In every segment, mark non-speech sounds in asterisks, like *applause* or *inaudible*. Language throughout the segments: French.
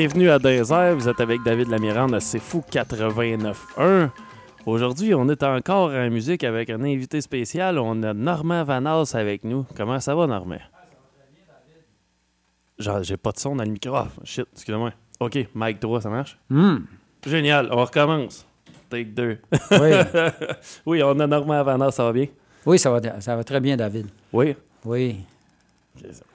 Bienvenue à Désert, vous êtes avec David Lamirande à C'est Fou 89.1. Aujourd'hui, on est encore en musique avec un invité spécial. On a Normand Vanas avec nous. Comment ça va, Normand? Genre, j'ai pas de son dans le micro. Ah, shit, excusez-moi. OK, mic 3, ça marche? Hmm. Génial, on recommence. Take 2. Oui. *laughs* oui, on a Normand Vanas, ça va bien? oui, ça va, ça va très bien, David. Oui? Oui.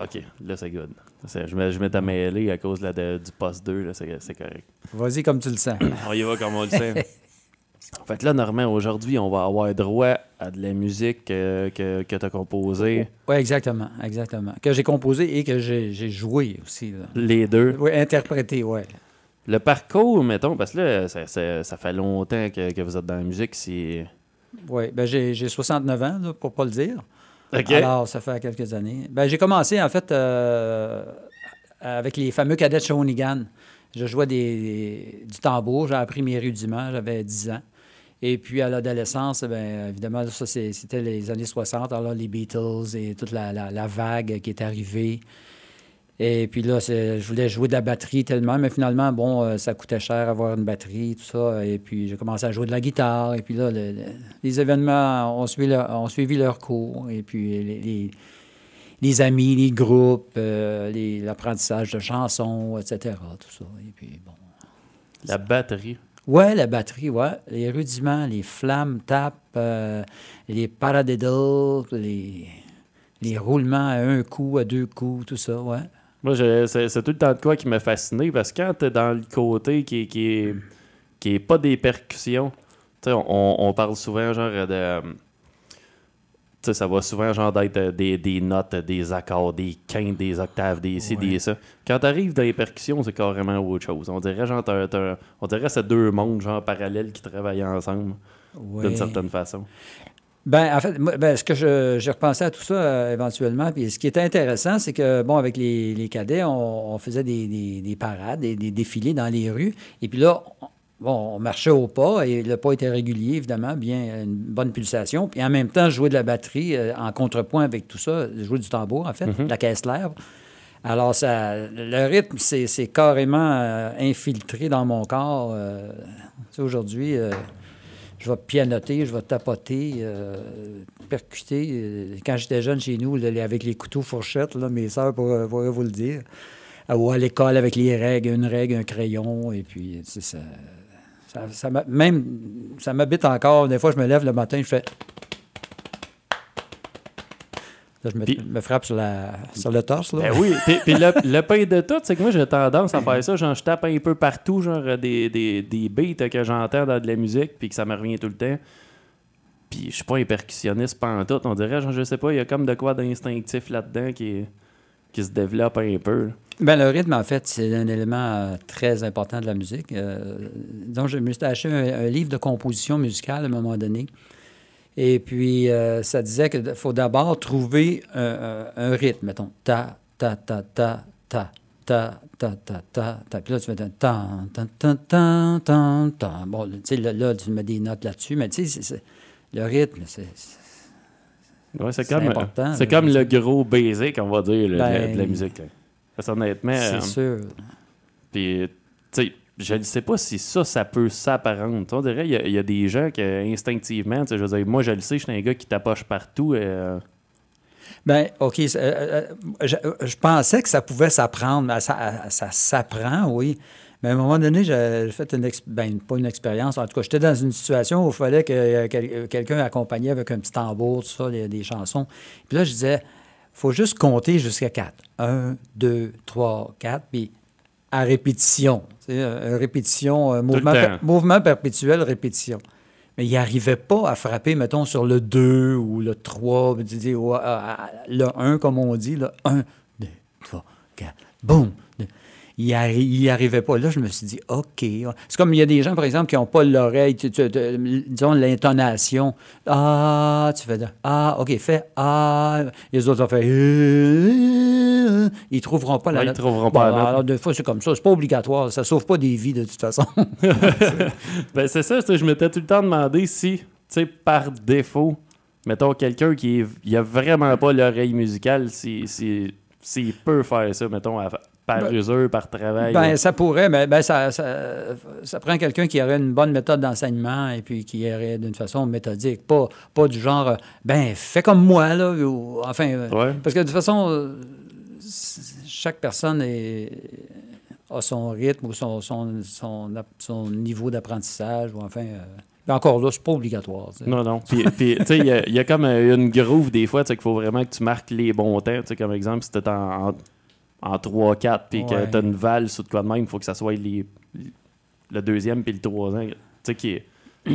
OK, là, c'est good. Je mets, je mets à mêler à cause de du poste 2, là, c'est c'est correct. Vas-y comme tu le sens. *coughs* On y va comme on le sait. *laughs* fait que là, Normand, aujourd'hui, on va avoir droit à de la musique euh, que, que tu as composée. Oui, exactement, exactement. Que j'ai composé et que j'ai j'ai joué aussi. là. Les deux. Oui, interprété, oui. Le parcours, mettons, parce que là, ça, ça- ça fait longtemps que, que vous êtes dans la musique. C'est. Oui, ben j'ai j'ai 69 ans, là, pour pas le dire. Alors, ça fait quelques années. Ben, j'ai commencé, en fait, euh, avec les fameux cadets de Shawinigan. Je jouais du tambour, j'ai appris mes rudiments, j'avais 10 ans. Et puis, à l'adolescence, ben, évidemment, ça, c'était les années 60. Alors, les Beatles et toute la- la vague qui est arrivée. Et puis là, je voulais jouer de la batterie tellement, mais finalement, bon, euh, ça coûtait cher avoir une batterie, tout ça. Et puis, j'ai commencé à jouer de la guitare. Et puis là, le- le- les événements ont suivi, leur, ont suivi leur cours. Et puis, les, les- les amis, les groupes, euh, l'apprentissage de chansons, etc. Tout ça. Et puis, bon. La batterie. Ouais, la batterie, ouais. Les rudiments, les flammes, tapes, euh, les paradiddles, les, les roulements à un coup, à deux coups, tout ça, ouais. Moi, c'est tout le temps de quoi qui m'a fasciné parce que quand t'es dans le côté qui, qui, est, qui est pas des percussions, on, on parle souvent genre de. euh, Tu sais, ça va souvent genre d'être des, des notes, des accords, des quintes, des octaves, des ci, Ouais. des ça. Quand t'arrives dans les percussions, c'est carrément autre chose. On dirait genre, t'as- on dirait que c'est deux mondes genre parallèles qui travaillent ensemble Ouais. d'une certaine façon. Ben, en fait, moi, ben, ce que je, j'ai repensé à tout ça euh, éventuellement. Puis ce qui était intéressant, c'est que, bon, avec les, les cadets, on, on faisait des, des- des parades, des, des défilés dans les rues. Et puis là, on, bon, on marchait au pas et le pas était régulier, évidemment, bien, une bonne pulsation. Puis en même temps, je jouais de la batterie euh, en contrepoint avec tout ça, je jouais du tambour, en fait, Mhm. la caisse claire. Alors, ça, le rythme, c'est, carrément euh, infiltré dans mon corps. euh. Tu sais, aujourd'hui, je vais pianoter, je vais tapoter, euh, percuter. Euh, Quand j'étais jeune chez nous, avec les couteaux fourchettes, mes sœurs pourraient, pourraient vous le dire. Ou à l'école avec les règles, une règle, un crayon, et puis tu ça, ça, ça même ça m'habite encore. Des fois, je me lève le matin, je fais. Là, je me, me frappe sur, la, sur le torse. Là. Ben oui, puis, puis le, le pain de tout, c'est que moi j'ai tendance à *laughs* faire ça, genre je tape un peu partout, genre des, des, des beats que j'entends dans de la musique, puis que ça me revient tout le temps. Puis je suis pas un percussionniste tout, on dirait, genre je sais pas, il y a comme de quoi d'instinctif là-dedans qui, qui se développe un peu. là. Ben, le rythme, en fait, c'est un élément euh, très important de la musique. Euh, donc, je me suis acheté un, un livre de composition musicale à un moment donné. Et puis, euh, ça disait qu'il faut d'abord trouver un, un- un rythme. Mettons, ta, ta, ta, ta, ta, ta, ta, ta, ta, ta. Puis là, tu fais tan, tan, tan, tan, tan, tan, tan. Bon, tu sais, là, là, tu mets des notes là-dessus, mais tu sais, le rythme, c'est... c'est- Ouais, c'est comme, important, c'est comme le gros baiser qu'on va dire là, de, la, Ben, de la musique. là. Parce honnêtement, c'est euh, sûr. puis tu sais, je ne sais pas si ça, ça peut s'apparenter. On dirait, il y, a- des gens qui, instinctivement, je veux dire, moi je le sais, je suis un gars qui tapoche partout. euh, Ben, OK. euh, euh, je, euh, je pensais que ça pouvait s'apprendre. Ça, s'apprend, oui. Mais à un moment donné, j'ai fait une ben, pas une expérience. En tout cas, j'étais dans une situation où il fallait que quel- quelqu'un accompagnait avec un petit tambour, tout ça, des, chansons. Puis là, je disais, faut juste compter jusqu'à quatre. Un, deux, trois, quatre, puis à répétition. Euh, répétition, euh, mouvement, per- mouvement perpétuel, répétition. Mais il n'arrivait pas à frapper, mettons, sur le 2 ou le 3, puis tu dis, ouais, ah, ah, le 1, comme on dit, le 1, 2, 3, 4, boum. Il n'y arrivait pas. Là, je me suis dit, OK. C'est comme il y a des gens, par exemple, qui n'ont pas l'oreille, disons l'intonation. Ah, tu fais de, Ah, OK, fais Ah. Les autres ont fait Ils ne trouveront pas la Ouais, ils note. trouveront pas la note. Alors, des fois, c'est comme ça. C'est pas obligatoire. Ça ne sauve pas des vies, de toute façon. *laughs* Ben, c'est ça, je m'étais tout le temps demandé si, tu sais, par défaut, mettons quelqu'un qui est, il a vraiment pas l'oreille musicale, si, si, s'il peut faire ça, mettons, à- par Ben- usure, par travail. Ben, ça pourrait, mais ben, ça, ça, ça prend quelqu'un qui aurait une bonne méthode d'enseignement et puis qui irait d'une façon méthodique. Pas, pas du genre, euh, ben, fais comme moi, là. ou- enfin, euh, Ouais. parce que de toute façon, euh, chaque personne est- a son rythme ou son, son, son, son niveau d'apprentissage. ou enfin. euh, encore là, c'est pas obligatoire. Non, non. Puis, puis, tu sais, il y a- il y, a comme une groove des fois, tu sais, qu'il faut vraiment que tu marques les bons temps. Tu sais, comme exemple, si t'es en, en, en 3-4 puis que t'as une valse ou de quoi de même, il faut que ça soit les, le deuxième puis le troisième. Tu sais, qui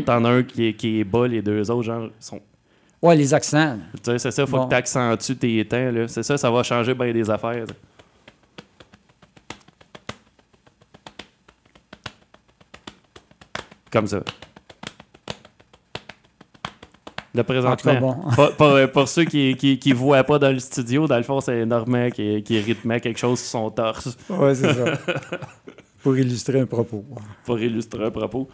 t'en as un qui est, qui est bas, les deux autres, genre, sont. Ouais, les accents. Tu sais, c'est ça, il faut Bon. que tu accentues tes temps. là. C'est ça, ça va changer bien des affaires. là. Comme ça. Tout présentement. cas, bon. Pour, pour- pour ceux qui ne qui, qui voient pas dans le studio, dans le fond, c'est Normand qui, qui rythmait quelque chose sur son torse Oui, c'est ça. Pour illustrer un propos. pour illustrer un propos.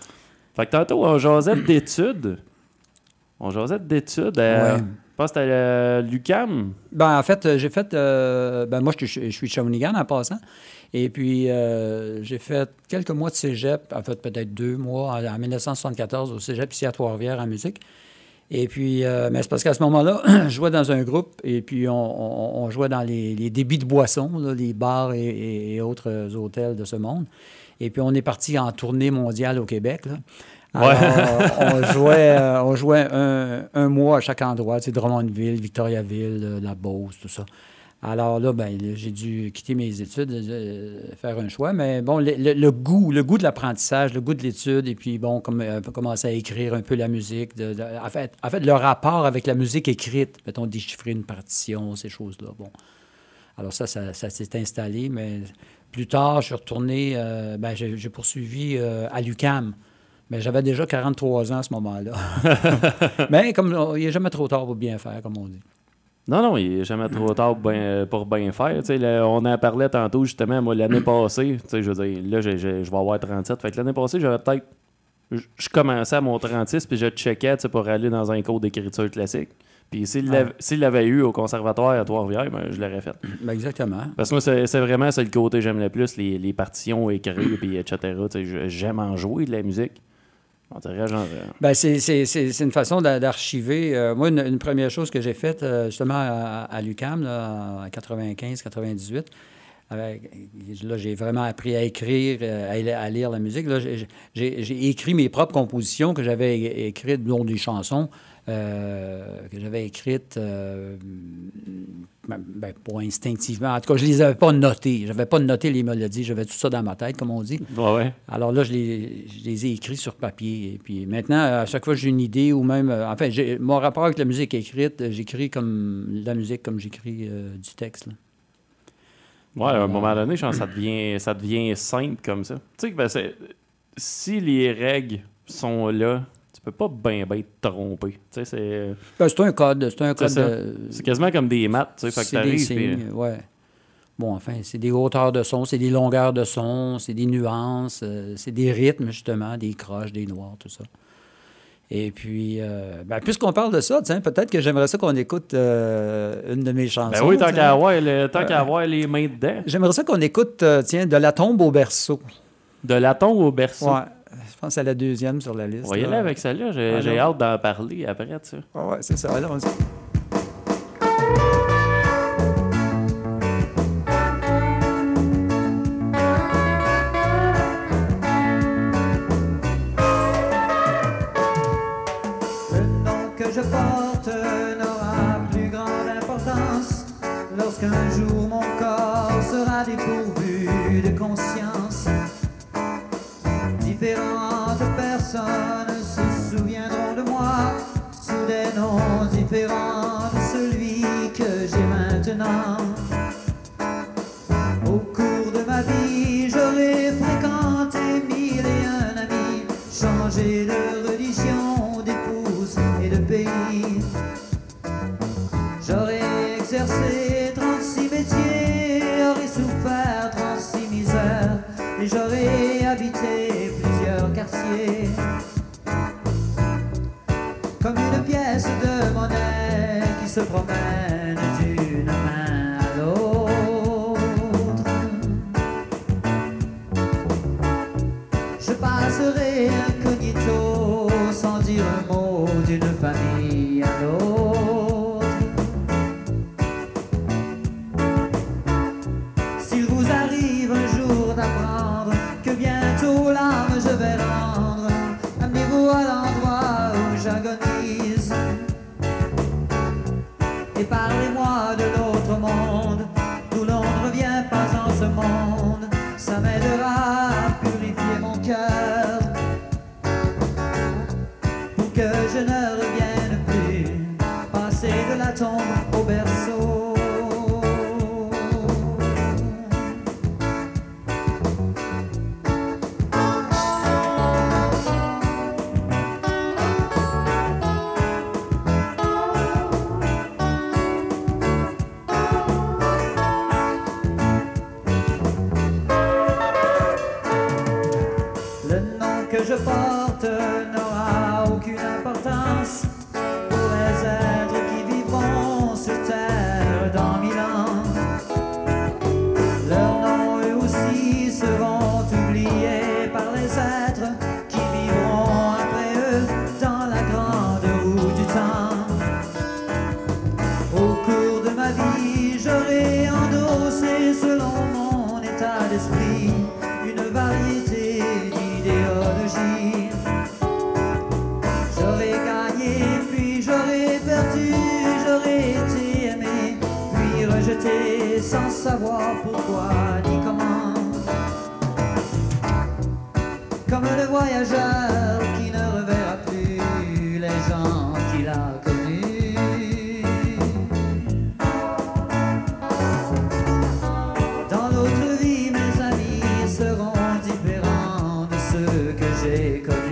Fait que tantôt, on jasait d'études. On jasait d'études. euh, Ouais. Je pense que c'était euh, l'UCAM. Ben, en fait, euh, j'ai fait. euh, ben, moi, je suis, je suis de Shawinigan en passant. Et puis, euh, j'ai fait quelques mois de cégep, en fait, peut-être deux mois, en, en 1974, au cégep ici à Trois-Rivières en musique. Et puis, euh, mais c'est parce qu'à ce moment-là, *clears throat* je jouais dans un groupe et puis on, on- on jouait dans les, les débits de boissons, là, les bars et, et- et autres hôtels de ce monde. Et puis, on est parti en tournée mondiale au Québec. Là. Alors, *laughs* on jouait, euh, on jouait un, un mois à chaque endroit, tu sais, Drummondville, Victoriaville, euh, La Beauce, tout ça. Alors là, ben, j'ai dû quitter mes études, euh, faire un choix. Mais bon, le, goût, le goût de l'apprentissage, le goût de l'étude, et puis bon, comme, euh, commencer à écrire un peu la musique. en, fait, le rapport avec la musique écrite, mettons, déchiffrer une partition, ces choses-là. Bon. Alors ça, ça, s'est installé, mais plus tard, je suis retourné, euh, ben, j'ai poursuivi euh, à l'UCAM. Mais j'avais déjà 43 ans à ce moment-là. *laughs* mais comme il n'est jamais trop tard pour bien faire, comme on dit. Non, non, il n'est jamais trop tard pour bien, faire. Là, on en parlait tantôt, justement, moi, l'année *clears throat* passée. Je veux dire, là, je vais avoir 37. Fait que l'année passée, j'avais peut-être. Je commençais à mon 36, puis je checkais pour aller dans un cours d'écriture classique. Puis s'il Ah. l'avait eu au conservatoire à Trois-Rivières, ben, je l'aurais fait. Ben, exactement. Parce que moi, c'est vraiment c'est le côté que j'aime le plus, les, les partitions écrites, puis etc. J'aime en jouer de la musique. Euh, Ben, c'est, une façon d'a- d'archiver. Euh, moi, une, première chose que j'ai faite, euh, justement, à, l'UCAM, en 95-98, avec- là, j'ai vraiment appris à écrire, à, li- à lire la musique. Là, j'ai, écrit mes propres compositions que j'avais écrites, dont des chansons que j'avais écrites, ben, ben, pas instinctivement. En tout cas, je les avais pas notées. Je n'avais pas noté les mélodies. J'avais tout ça dans ma tête, comme on dit. Ouais, ouais. Alors là, je les, je les ai écrits sur papier. Et puis maintenant, à chaque fois que j'ai une idée ou même. euh, enfin, mon rapport avec la musique écrite, euh, j'écris comme la musique comme j'écris euh, du texte. là. Ouais, à un moment donné, je pense que ça devient, ça devient simple comme ça. Tu sais, que ben, si les règles sont là, peux pas bien bien te tromper. C'est, Ben, c'est un code. C'est un code. ça. de- c'est quasiment comme des maths. C'est des puis- signes, ouais. Bon, enfin, c'est des hauteurs de son, c'est des longueurs de son, c'est des nuances, euh, c'est des rythmes, justement, des croches, des noirs, tout ça. Et puis, euh, ben, puisqu'on parle de ça, tiens, peut-être que j'aimerais ça qu'on écoute euh, une de mes chansons. Ben oui, tant qu'à avoir, le- tant qu'à avoir les mains dedans. J'aimerais ça qu'on écoute, tiens, De la tombe au berceau. De la tombe au berceau. Ouais, je pense c'est la deuxième sur la liste. On aller avec celle-là. J'ai Ah, hâte d'en parler après, tu sais. Ah ouais, c'est ça. Le qui se ceux que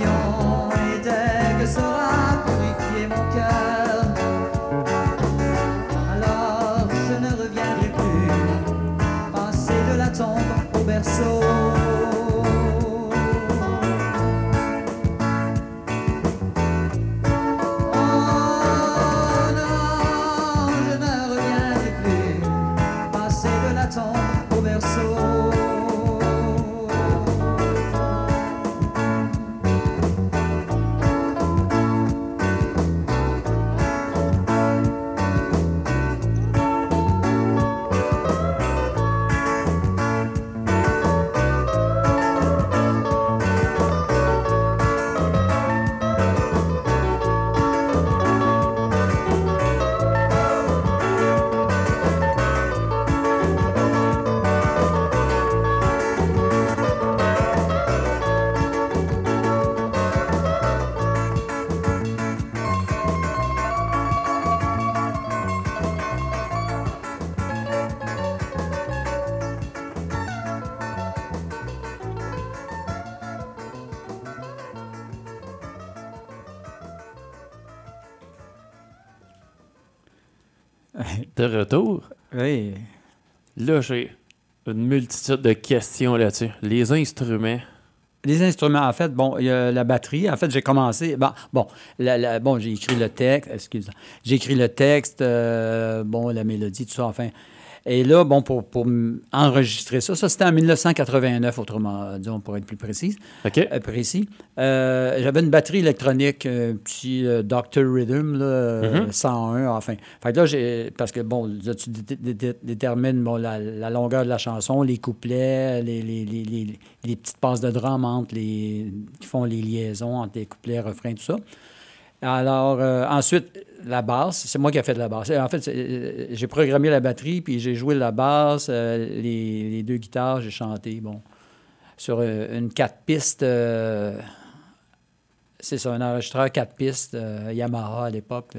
passion. De retour, Oui. là, j'ai une multitude de questions là-dessus. Les instruments. Les instruments, en fait, bon, il y a la batterie. En fait, j'ai commencé. Bon, bon, la- la- bon j'ai écrit le texte. Excuse. J'ai écrit le texte, euh, bon, la mélodie, tout ça, enfin. Et là, bon, pour, pour enregistrer ça, ça c'était en 1989, autrement, disons, pour être plus précise, OK? euh, précis. Euh, J'avais une batterie électronique, un petit euh, Dr. Rhythm, là, euh, Mhm. 101, enfin. Fait que là, j'ai. Parce que, bon, là, tu dé- dé- dé- détermines bon, la, la longueur de la chanson, les couplets, les, les, les, les- les petites passes de drum entre les. qui font les liaisons entre les couplets, refrains, tout ça. Alors, euh, ensuite, la basse, c'est moi qui ai fait de la basse. En fait, euh, j'ai programmé la batterie, puis j'ai joué la basse, euh, les, deux guitares, j'ai chanté, bon, sur euh, une quatre pistes. euh, c'est ça, un enregistreur quatre pistes, euh, Yamaha à l'époque.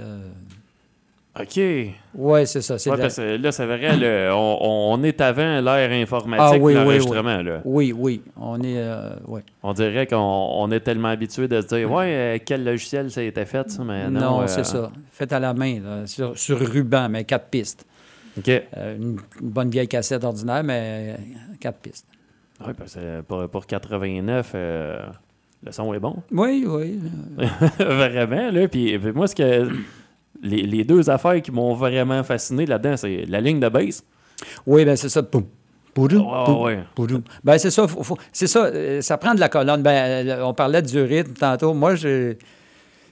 OK. Ouais, c'est ça. c'est de la- parce que là, c'est vrai, le- on, on est avant l'ère informatique, Ah oui, oui, l'enregistrement. là. Oui, oui, on est. euh, ouais. On dirait qu'on on est tellement habitué de se dire Ouais, euh, quel logiciel ça a été fait, ça, mais non. non, euh, c'est ça. Fait à la main, là, sur, sur ruban, mais quatre pistes. OK. Une, bonne vieille cassette ordinaire, mais quatre pistes. Oui, parce que pour, pour 89, euh, le son est bon. Oui, oui. *laughs* vraiment, là. Puis, puis moi, ce que. Les, les deux affaires qui m'ont vraiment fasciné là-dedans, c'est la ligne de bass. Oui, ben c'est ça. Poum. Poudou, Ouais, poum, ouais. poudou. Ben c'est ça. faut- faut- c'est ça. euh, Ça prend de la colonne. Ben, euh, on parlait du rythme tantôt. Moi, je.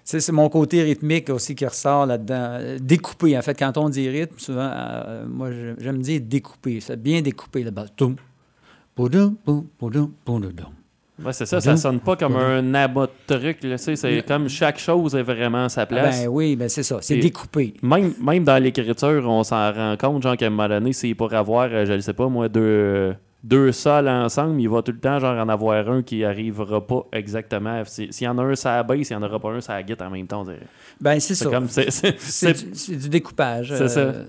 C'est mon côté rythmique aussi qui ressort là-dedans. Euh, Découpé, en fait. Quand on dit rythme, souvent, euh, moi, je- j'aime dire découpé. C'est bien découpé, là-bas. Poudou, poudou, poudou, doum. Ouais, c'est ça, ça sonne pas comme un abat truc. là, C'est comme chaque chose est vraiment à sa place. Ben oui, ben c'est ça. C'est Et- découpé. Même, même dans l'écriture, on s'en rend compte, genre qu'à un moment donné, c'est pour avoir, euh, je ne sais pas moi, deux, deux sols ensemble, il va tout le temps genre en avoir un qui arrivera pas exactement. Si- S'il y en a un sur la basse, il n'y en aura pas un la guitare en même temps. C'est- Ben c'est ça. comme c'est- c'est- C'est c'est- du, c'est du découpage. C'est ça. euh,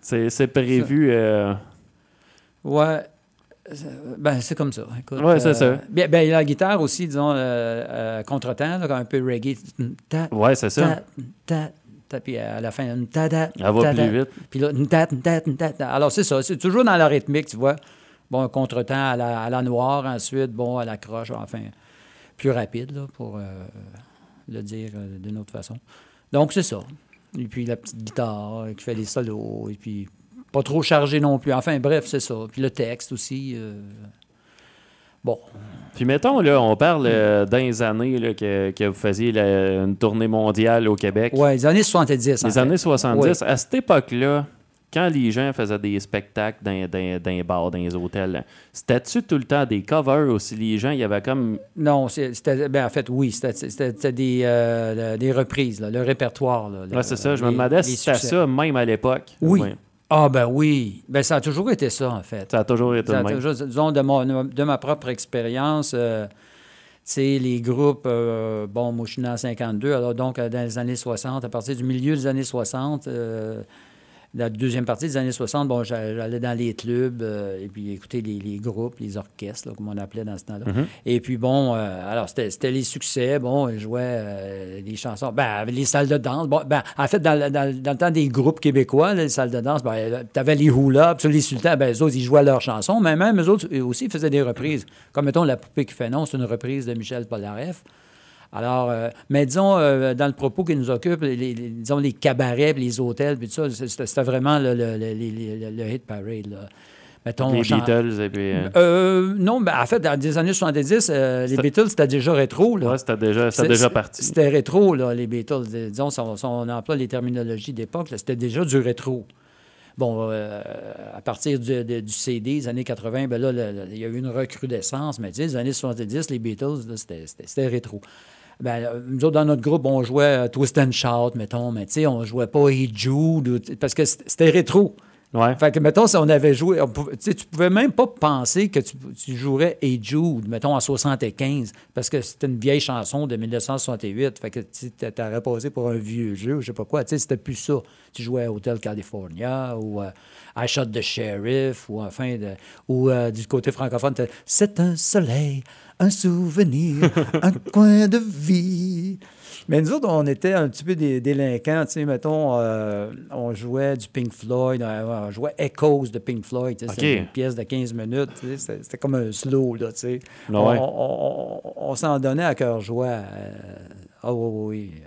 c'est- c'est prévu. euh, Ouais. Ben, c'est comme ça. Écoute, Ouais, c'est ça. Bien, ben, la guitare aussi, disons, euh, euh, contretemps, là, un peu reggae. Ouais, c'est ça. puis à la fin, ta, Elle va plus vite. Puis là. Alors, c'est ça. C'est toujours dans la rythmique, tu vois. Bon, un contretemps à la, à la noire, ensuite, bon, à la croche, enfin, plus rapide, là, pour euh, le dire euh, d'une autre façon. Donc, c'est ça. Et puis, la petite guitare euh, qui fait les solos, et puis pas trop chargé non plus. Enfin, bref, c'est ça. Puis le texte aussi. euh, Bon, Puis mettons, là, on parle euh, dans les années là, que, que vous faisiez la- une tournée mondiale au Québec. ouais, les années 70. en Les fait. années 70, Oui. à cette époque-là, quand les gens faisaient des spectacles dans, dans, dans les bars, dans les hôtels, c'était-tu tout le temps des covers aussi? Les gens, il y avait comme. Non, c'était. Ben, en fait, oui, c'était- des, euh, des reprises, là, le répertoire. Là, le- Ouais, c'est ça. Je me demandais si c'était ça, même à l'époque. Oui. Ouais. Ah, ben oui. Ben, ça a toujours été ça, en fait. Ça a toujours été Ça le même. disons, de, mon- de ma propre expérience, euh, tu sais, les groupes, euh, bon, moi, je suis né en 52, alors donc, euh, dans les années 60, à partir du milieu des années 60, euh, la deuxième partie des années 60, bon, j'a- j'allais dans les clubs euh, et puis écouter les, les groupes, les orchestres, là, comme on appelait dans ce temps-là. Mhm. Et puis, bon, euh, alors, c'était les succès. Bon, ils jouaient euh, des chansons. Ben, les salles de danse. Bon, ben, en fait, dans, le- dans le- dans le temps des groupes québécois, là, les salles de danse, ben, tu avais les hula, puis les sultans, ben, eux autres, ils jouaient leurs chansons, mais même eux autres aussi faisaient des reprises. Comme, mettons, La poupée qui fait non, c'est une reprise de Michel Polnareff. Alors, euh, mais disons, euh, dans le propos qui nous occupe, les, les- disons, les cabarets, puis les hôtels, puis tout ça, c'était vraiment le, le- le- le- le- le hit parade. Là. Mettons, Les Beatles et puis. euh, non, ben, en fait, dans les années 70, euh, les Beatles, c'était déjà rétro. Ouais, c'était déjà, parti. C'était rétro, là, les Beatles. Dis- Disons, si on, si on emploie les terminologies d'époque, c'était déjà du rétro. Bon, euh, à partir du, de- du CD, des années 80, ben là, il y a eu une recrudescence, mais tu sais, les années 70, les Beatles, c'était rétro. Ben, euh, nous autres, dans notre groupe, on jouait Twist and Shout, mettons, mais tu sais, on jouait pas Hey Jude, parce que c'était rétro. Ouais. Fait que, mettons, si on avait joué, on pouvait- tu pouvais même pas penser que tu, tu jouerais Hey Jude, mettons, en 75, parce que c'était une vieille chanson de 1968. Fait que tu t'aurais passé pour un vieux jeu, je sais pas quoi. Tu sais, c'était plus ça. Tu jouais à Hotel California ou euh, I Shot the Sheriff ou enfin, de- ou euh, du côté francophone, c'est un soleil, un souvenir, *laughs* un coin de vie. Mais nous autres, on était un petit peu des délinquants, tu sais, mettons, euh, on jouait du Pink Floyd, euh, on jouait Echoes de Pink Floyd, tu sais, c'était une pièce de 15 minutes, tu sais, c'était comme un slow, là, tu sais. On, ouais. on- on- on s'en donnait à cœur joie. euh, Ah oui, oui, oui.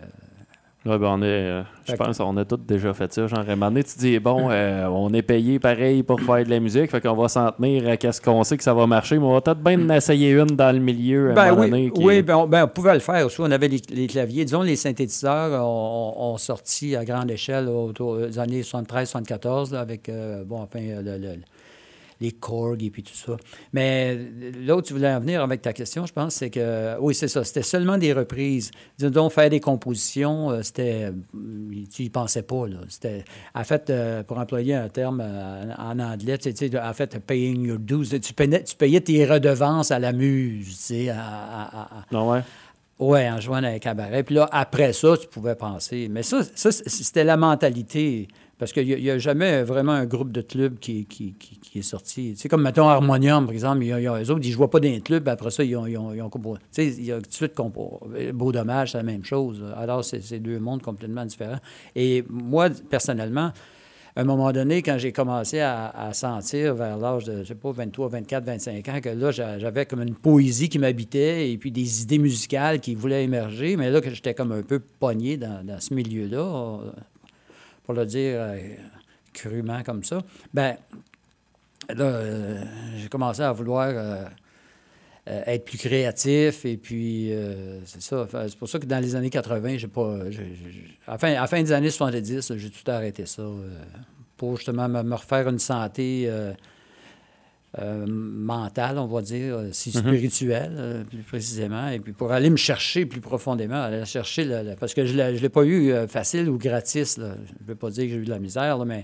Ouais, ben on est, euh, je pense qu'on a tous déjà fait ça. Genre, à un moment donné, tu dis, bon, euh, on est payé pareil pour faire de la musique, fait qu'on va s'en tenir à qu'est-ce qu'on sait que ça va marcher, mais on va peut-être bien en essayer une dans le milieu à un Ben moment oui, donné. qui- oui ben, on, ben, on pouvait le faire aussi. On avait les, les claviers. Disons, les synthétiseurs ont, ont sorti à grande échelle autour des années 73-74 avec, euh, bon, enfin, le- le- les Korg et puis tout ça. Mais là où tu voulais en venir avec ta question, je pense, c'est que, oui, c'est ça, c'était seulement des reprises. Disons, donc, faire des compositions, euh, c'était, euh, tu y pensais pas, là. C'était, en fait, euh, pour employer un terme en anglais, tu sais, en fait, paying your dues, tu payais, tu payais tes redevances à la muse, tu sais, à- à- à- à- Non, ouais. Ouais, en jouant dans un cabaret. Puis là, après ça, tu pouvais penser. Mais ça, ça c'était la mentalité. Parce qu'il n'y a, jamais vraiment un groupe de clubs qui, est sorti. Sais, comme, mettons, Harmonium, par exemple, ils, ils, autres, ils ne jouaient pas dans les clubs, après ça, ils ont, ils ont, il y a tout de suite Beau Dommage, c'est la même chose. Alors, c'est c'est deux mondes complètement différents. Et moi, personnellement, à un moment donné, quand j'ai commencé à, sentir vers l'âge de, je sais pas, 23, 24, 25 ans, que là, j'a- j'avais comme une poésie qui m'habitait et puis des idées musicales qui voulaient émerger, mais là, que j'étais comme un peu pogné dans, dans ce milieu-là, euh, pour le dire euh, crûment comme ça, ben là, euh, j'ai commencé à vouloir euh, être plus créatif et puis c'est ça. C'est pour ça que dans les années 80, j'ai pas. à, la fin, fin des années 70, j'ai tout arrêté ça pour justement me, me refaire une santé euh, mentale, on va dire, euh, si spirituelle, euh, plus précisément, et puis pour aller me chercher plus profondément, aller chercher, le- le- parce que je ne l'ai pas eu euh, facile ou gratis. là. Je ne veux pas dire que j'ai eu de la misère, là, mais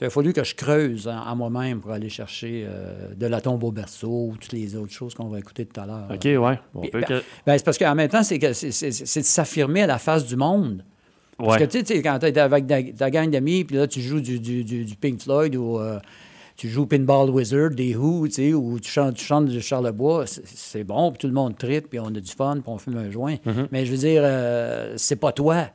il a fallu que je creuse en, en moi-même pour aller chercher euh, de la tombe au berceau ou toutes les autres choses qu'on va écouter tout à l'heure. OK, peut ben, que- Ben, c'est parce qu'en même temps, c'est de s'affirmer à la face du monde. Parce Ouais. que tu sais, tu sais, quand tu es avec ta, ta gang d'amis, puis là, tu joues du, du- du- du Pink Floyd ou euh, tu joues Pinball Wizard, des Who, tu sais, ou tu chantes, tu chantes du Charlebois, c'est- bon, puis tout le monde tripe, puis on a du fun, puis on fume un joint. Mm-hmm. Mais je veux dire, euh, c'est pas toi.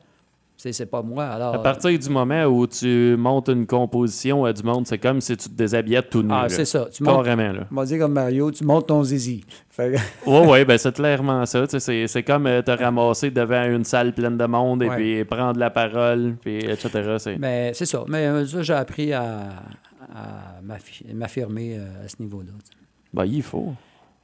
C'est pas moi. Alors, À partir du moment où tu montes une composition à du monde, c'est comme si tu te déshabillais tout nu. ah, c'est ça. Tu montes, Carrément, là. on va dire comme Mario, tu montes ton zizi. Fait *laughs* Ouais, ouais, ben c'est clairement ça. C'est, comme euh, te ramasser devant une salle pleine de monde et Ouais. puis prendre la parole, puis etc. C'est... mais c'est ça. Mais euh, ça, j'ai appris à, à m'affi- m'affirmer euh, à ce niveau-là. Ben, il faut.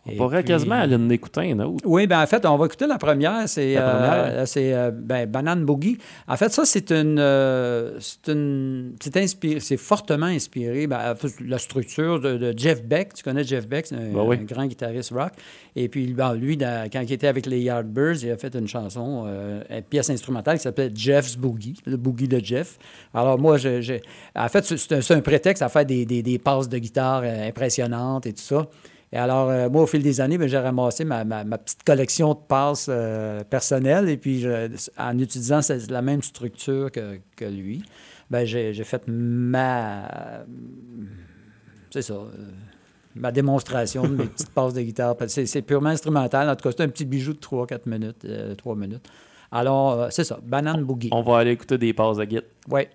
On Et pourrait puis- quasiment aller en écouter un autre. Oui, ben en fait, on va écouter la première. C'est première? euh, c'est euh, ben, Banane Boogie. En fait, ça, c'est une. euh, c'est une. C'est inspiré. C'est fortement inspiré. Ben, la structure de, de Jeff Beck. Tu connais Jeff Beck, c'est un, Ben oui. un grand guitariste rock. Et puis, ben, lui, dans- quand il était avec les Yardbirds, il a fait une chanson, euh, une pièce instrumentale qui s'appelait Jeff's Boogie, le Boogie de Jeff. Alors, moi, je, je- en fait, c'est- un, un prétexte à faire des, des, des passes de guitare euh, impressionnantes et tout ça. Et alors, euh, moi, au fil des années, ben, j'ai ramassé ma, ma- ma petite collection de passes euh, personnelles. Et puis, je- en utilisant la même structure que, que lui, ben, j'ai fait ma. C'est ça. euh, ma démonstration de mes *laughs* petites passes de guitare. C'est purement instrumental. En tout cas, c'est un petit bijou de 3-4 minutes, 3 minutes. Alors, euh, c'est ça. Banane Boogie. On va aller écouter des passes de guitare. Oui.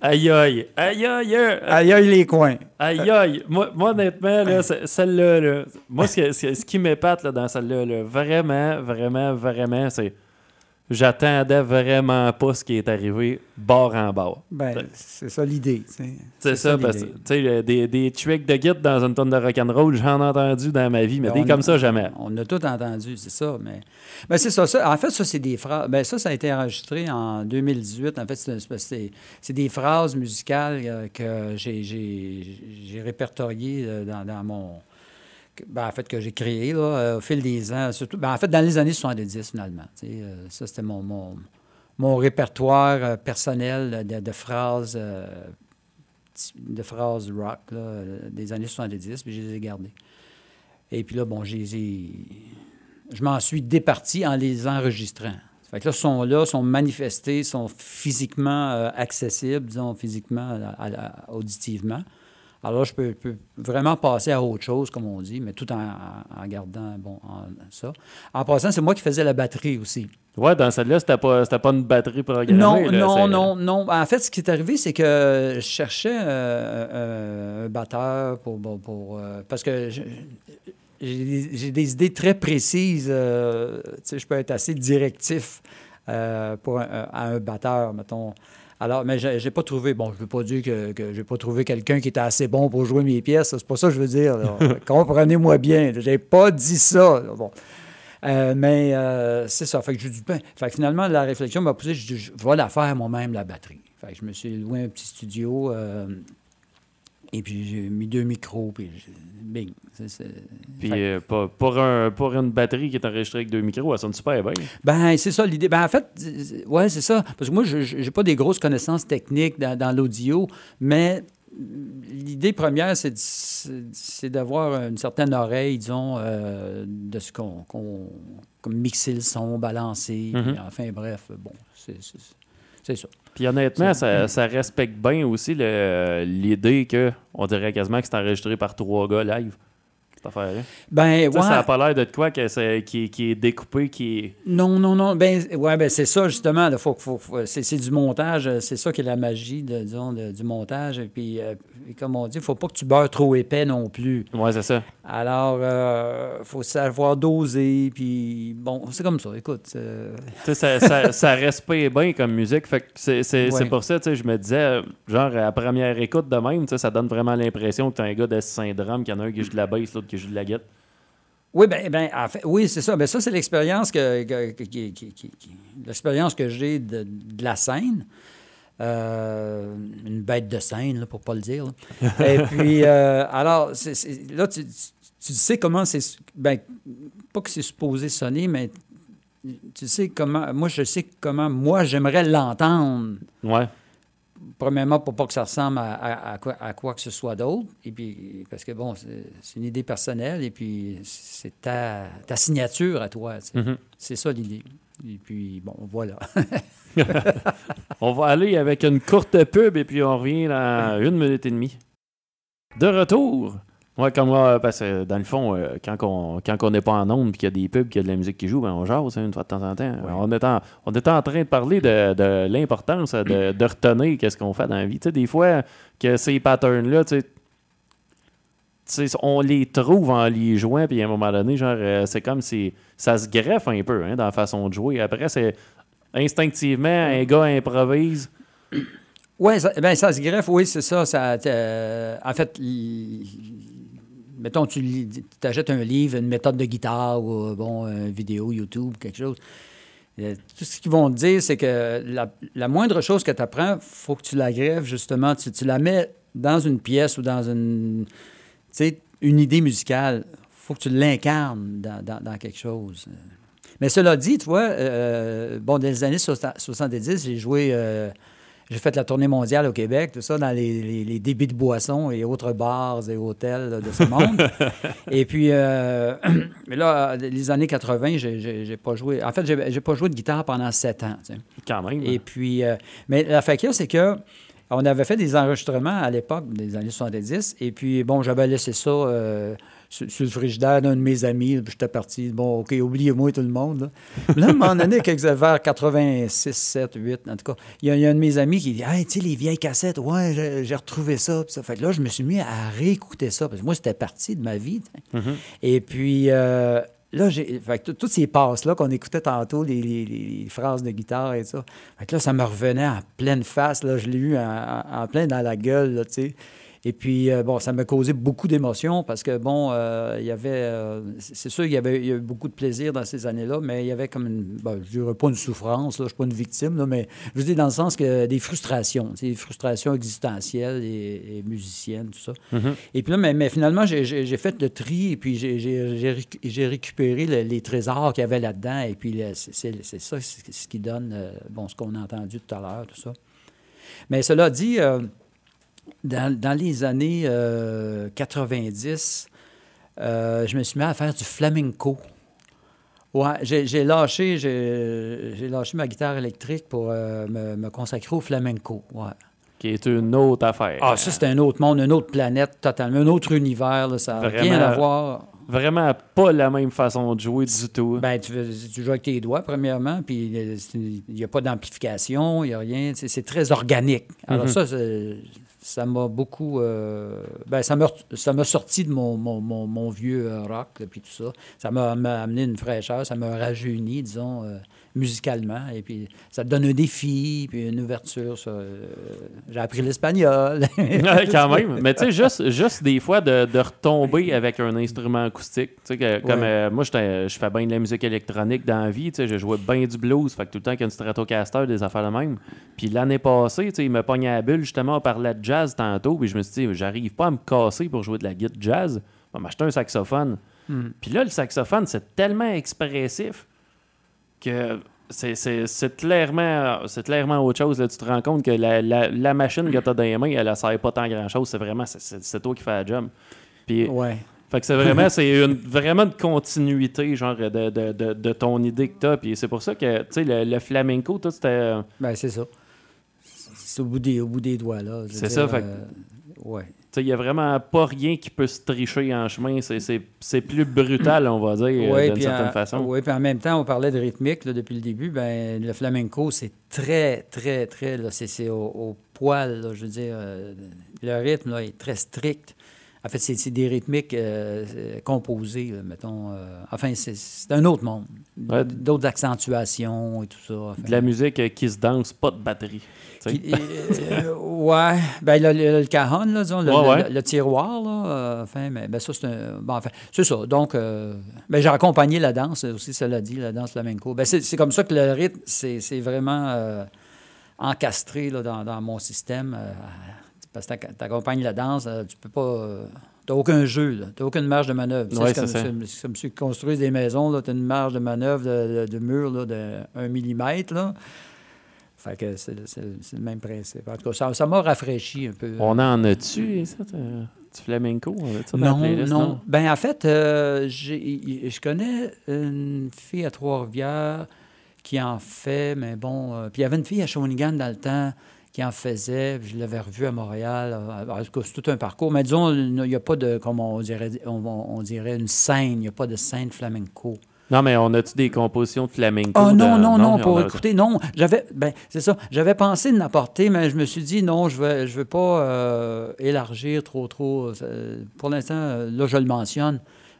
Aïe aïe, aïe aïe, aïe Aïe, aïe, les coins. aïe. aïe. Moi, moi, honnêtement, là, ce- celle-là, là, moi, ce, que- ce- qui m'épate dans celle-là, là, vraiment, vraiment, vraiment, c'est. J'attendais vraiment pas ce qui est arrivé bord en bord. Ben, c'est ça l'idée. C'est ça, parce que, des, des tricks de guide dans une tonne de rock'n'roll, j'en ai entendu dans ma vie, mais Ben, des comme a- ça, jamais. On a tout entendu, c'est ça. Mais, mais c'est ça, ça. En fait, ça, c'est des phrases. Ben, ça, ça a été enregistré en 2018. En fait, c'est- des phrases musicales euh, que j'ai- j'ai j'ai répertoriées euh, dans, dans mon. Ben, en fait, que j'ai créé euh, au fil des ans. Surtout, ben, en fait, dans les années 70, finalement. euh, ça, c'était mon, mon, répertoire euh, personnel de, phrases. de phrases rock des années 70, puis je les ai gardées. Et puis là, bon, je m'en suis départi en les enregistrant. Fait que là, sont là, sont manifestés, sont physiquement accessibles, disons, physiquement, auditivement. Alors je peux, peux vraiment passer à autre chose, comme on dit, mais tout en, gardant, bon, en- ça. En passant, c'est moi qui faisais la batterie aussi. Ouais, dans celle-là, c'était pas, c'était pas une batterie programmée. Non, là, non, non, non. En fait, ce qui est arrivé, c'est que je cherchais euh, euh, un batteur pour. pour, pour, euh, parce que j'ai des- idées très précises. euh, tu sais, je peux être assez directif pour un, à un batteur, mettons. Alors, mais j'ai pas trouvé, bon, je ne veux pas dire que, que j'ai pas trouvé quelqu'un qui était assez bon pour jouer mes pièces, c'est pas ça que je veux dire. *laughs* Comprenez-moi bien, j'ai pas dit ça. Bon. Euh, mais euh, c'est ça. Fait que j'ai dit, ben, fait que finalement, la réflexion m'a poussé, je dis, je vais la faire moi-même, la batterie. Fait que je me suis loué un petit studio, euh, et puis j'ai mis deux micros, puis bing. C'est- c'est- Puis Fait euh, pour, pour un, pour une batterie qui est enregistrée avec deux micros, elle sonne super bien. Ben, c'est ça l'idée. Ben, en fait, ouais, c'est ça. Parce que moi, je n'ai pas des grosses connaissances techniques dans, dans l'audio, mais l'idée première, c'est de- c'est d'avoir une certaine oreille, disons, euh, de ce qu'on. qu'on- comme mixer le son, balancer. Mhm. puis enfin, bref, bon, c'est ça. Puis honnêtement, ça, ça respecte bien aussi l'idée que on dirait quasiment que c'est enregistré par trois gars live. Cette affaire-là? Ben, Tu Ça n'a pas l'air de quoi que c'est, qui, est- qui est découpé, qui est. Non, non, non. Ben, ouais, ben c'est ça, justement. faut, faut- faut- c'est, du montage. euh, C'est ça qui est la magie, de, disons, de- du montage. Et puis, euh, comme on dit, il faut pas que tu beurres trop épais non plus. Ouais, c'est ça. Alors, il faut savoir doser. Puis, bon, c'est comme ça. Écoute, euh, Tu sais, ça, ça, *laughs* ça respecte bien comme musique. Fait que c'est, Ouais. pour ça, tu sais, je me disais, euh, genre, à première écoute de même, tu sais, ça donne vraiment l'impression que t'as un gars de syndrome, qu'il y en a un qui joue de la l'autre joue de la guette. Oui, ben, ben, en fait, oui, c'est ça. Ben, ça, c'est l'expérience que, que- que- qui- qui- qui- qui- l'expérience que j'ai de, de la scène. Euh, une bête de scène, là, pour pas le dire. là. Et *laughs* puis, euh, alors, c'est- c'est- là, tu, tu- tu sais comment c'est. Ben, pas que c'est supposé sonner, mais tu sais comment. Moi, je sais comment moi, j'aimerais l'entendre. Ouais. Premièrement, pour pas que ça ressemble à, à- à quoi, à quoi que ce soit d'autre. Et puis, parce que bon, c'est une idée personnelle et puis c'est ta, ta signature à toi. Mhm. C'est ça l'idée. Et puis, bon, voilà. *laughs* On va aller avec une courte pub et puis on revient dans une minute et demie. De retour! Ouais, comme euh, parce que dans le fond, euh, quand on quand on n'est pas en onde et qu'il y a des pubs, qu'il y a de la musique qui joue, ben on jase hein, une fois de temps en temps. On, est en, on est en train de parler de, de l'importance de, de retenir qu'est-ce qu'on fait dans la vie. Tu sais, des fois, que ces patterns-là, tu sais, on les trouve en les jouant, puis à un moment donné, genre, euh, c'est comme si ça se greffe un peu hein, dans la façon de jouer. Après, c'est instinctivement, un gars improvise. Oui, ça, ben, ça se greffe, oui, c'est ça. ça euh, en fait, mettons, tu achètes un livre, une méthode de guitare ou bon, une vidéo, YouTube, quelque chose. Euh, Tout ce qu'ils vont te dire, c'est que la, la moindre chose que tu apprends, il faut que tu la greffes, justement. Tu, tu la mets dans une pièce ou dans une, une idée musicale. Faut que tu l'incarnes dans, dans- quelque chose. Mais cela dit, tu vois, euh, bon, dans les années 70, j'ai joué, euh, j'ai fait la tournée mondiale au Québec, tout ça, dans les, les- les débits de boissons et autres bars et hôtels là, de ce monde. *laughs* et puis, euh, *clears throat* mais là, les années 80, j'ai- pas joué. En fait, j'ai pas joué de guitare pendant sept ans. tu sais. Quand même. Et puis, euh, mais la a, c'est que on avait fait des enregistrements à l'époque des années 70. Et puis, bon, j'avais laissé ça. euh, sur, sur le frigidaire d'un de mes amis. Puis j'étais parti. Bon, OK, oubliez-moi tout le monde. Là, à un moment donné, quelques *laughs* vers 86, 7, 8, en tout cas, il y, a, il y a un de mes amis qui dit Hey, tu sais, les vieilles cassettes, ouais, j'ai, retrouvé ça. Puis ça. Fait que là, je me suis mis à réécouter ça. Parce que moi, c'était partie de ma vie. Mhm. Et puis, euh, là, j'ai, fait que tout- toutes ces passes-là qu'on écoutait tantôt, les, les- les- les phrases de guitare et ça, fait que là, ça me revenait en pleine face. Là, je l'ai eu en, en- plein dans la gueule, là, tu sais. Et puis, euh, bon, ça m'a causé beaucoup d'émotions parce que, bon, euh, il y avait... euh, c'est sûr qu'il y avait il y a eu beaucoup de plaisir dans ces années-là, mais il y avait comme une... ben, je dirais pas une souffrance, là, je suis pas une victime, là, mais je dire dans le sens que des frustrations, des frustrations existentielles et, et musiciennes, tout ça. Mhm. Et puis là, mais, mais finalement, j'ai- fait le tri et puis j'ai- j'ai j'ai récu- j'ai récupéré le- les trésors qu'il y avait là-dedans. Et puis c'est ça c'est ce qui donne, bon, ce qu'on a entendu tout à l'heure, tout ça. Mais cela dit, dans, dans les années euh, 90, euh, je me suis mis à faire du flamenco. Ouais, j'ai lâché, j'ai lâché ma guitare électrique pour euh, me, me consacrer au flamenco. Ouais. Qui est une autre affaire. Ah, ça, c'est un autre monde, une autre planète, totalement, un autre univers. là, ça n'a rien à voir. Vraiment pas la même façon de jouer du tout. Ben, tu, tu joues avec tes doigts, premièrement, puis euh, il n'y a pas d'amplification, il n'y a rien. C'est très organique. Alors, Mhm. ça, ça m'a beaucoup. euh, ben, ça m'a sorti de mon, mon, mon- mon vieux euh, rock, là, puis tout ça. Ça m'a m'a amené une fraîcheur, ça m'a rajeuni, disons, euh, musicalement. Et puis, ça te donne un défi, puis une ouverture. euh, J'ai appris l'espagnol. *laughs* Quand même. *laughs* Mais tu sais, juste, juste des fois de, de retomber avec un instrument acoustique. Tu sais, comme euh, moi, j'étais- je fais bien de la musique électronique dans la vie. Tu sais, je jouais bien du blues. Fait que tout le temps qu'il y a une Stratocaster, des affaires de même. Puis l'année passée, tu sais, il me pognait à la bulle. Justement, parlait de jazz tantôt. Puis je me suis dit, j'arrive pas à me casser pour jouer de la guitare jazz. On va m'acheter un saxophone. Hmm. Puis là, le saxophone, c'est tellement expressif que c'est- clairement, clairement autre chose. là. Tu te rends compte que la, la- la machine que tu as dans les mains, elle ne sert pas tant grand-chose. C'est vraiment, c'est- toi qui fais la job. Puis, ouais. fait que c'est vraiment, c'est une, vraiment une continuité, genre, de, de, de, de ton idée que tu as. Puis c'est pour ça que, tu sais, le, le flamenco, tout, c'était... euh, Ben, c'est ça. C'est au bout des, au bout des doigts, là. C'est ça, fait que- euh, ouais. Il n'y a vraiment pas rien qui peut se tricher en chemin. C'est- plus brutal, on va dire, d'une certaine en- façon. ouais, puis en même temps, on parlait de rythmique là, depuis le début. Ben, le flamenco, c'est très, très, très. C'est c'est au, au poil, là, je veux dire. euh, le rythme là, est très strict. En fait, c'est des rythmiques euh, euh, composées, là, mettons. euh, enfin, c'est- un autre monde. Ouais. D'autres accentuations et tout ça. enfin. De la musique euh, qui se danse, pas de batterie. Qui- ouais. Ben, le, le, le cajon, là, disons, le, Ouais, le- ouais. le tiroir, là, enfin, mais ben, ça, c'est un... Bon, enfin, c'est ça. Donc, ben, j'ai accompagné la danse aussi, cela dit, la danse flamenco. Ben, c'est comme ça que le rythme, c'est vraiment encastré là, dans, dans mon système. Euh, parce que tu accompagnes la danse, euh, tu peux pas... tu n'as aucun jeu, tu n'as aucune marge de manœuvre. Tu Ouais, c'est comme, comme ceux qui construisent des maisons, tu as une marge de manœuvre de, de- de mur là, de 1 mm. Là. Fait que c'est le même principe. En tout cas, ça m'a rafraîchi un peu. On en a-tu, ça, t'as- du flamenco? On non, playlist? non. Ben en fait, euh, je connais une fille à Trois-Rivières qui en fait, mais bon. euh, puis il y avait une fille à Shawinigan dans le temps qui en faisait. Je l'avais revue à Montréal. euh, c'est tout un parcours. Mais disons, il n'y a pas de, comme on dirait, on, on dirait une scène. Il n'y a pas de scène flamenco. Non, mais on a-tu des compositions de flamenco? Ah non, non, non, on pour écouter, non. J'avais, ben, c'est ça. J'avais pensé de l'apporter, mais je me suis dit, non, je veux, je veux pas euh, élargir trop, trop. Euh, Pour l'instant, là, je le mentionne,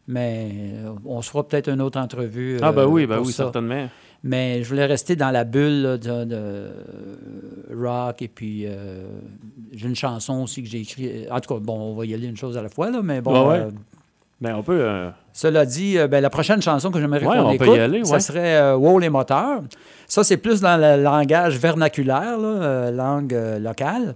mais euh, on se fera peut-être une autre entrevue. Ah, ben euh, oui, ben oui, ça. certainement. Mais je voulais rester dans la bulle là, de, de, euh, rock, et puis euh, j'ai une chanson aussi que j'ai écrite. En tout cas, bon, on va y aller une chose à la fois, là, mais bon. Ouais. euh, Ben, on peut. euh, cela dit, ben, la prochaine chanson que j'aimerais Ouais, qu'on écoute, ça serait Wow les moteurs. Ça, c'est plus dans le langage vernaculaire, là, langue locale.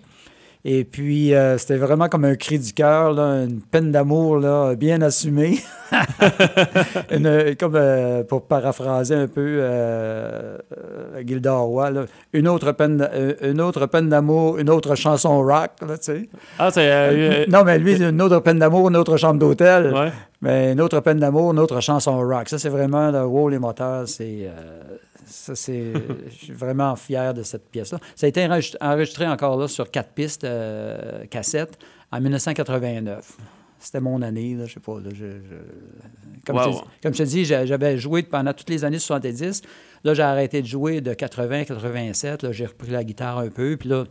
Et puis, euh, c'était vraiment comme un cri du cœur, une peine d'amour là, bien assumée. *laughs* Une, comme euh, pour paraphraser un peu euh, euh, Gilda Roy, là, une autre peine, une autre peine d'amour, une autre chanson rock, là, tu sais. Ah, c'est. non, mais lui, une autre peine d'amour, une autre chambre d'hôtel. ouais. Mais une autre peine d'amour, une autre chanson rock. Ça, c'est vraiment le wow, les moteurs. C'est. Ça, c'est. Je suis vraiment fier de cette pièce-là. Ça a été enregistré, encore là sur quatre pistes euh, cassettes en 1989. c'était mon année. Là, je sais pas. Là, je, je- Comme, Wow. je, te dis- comme je te dis, j'a- j'avais joué pendant toutes les années 70. Là, j'ai arrêté de jouer de 80, 87. Là, j'ai repris la guitare un peu. Puis là,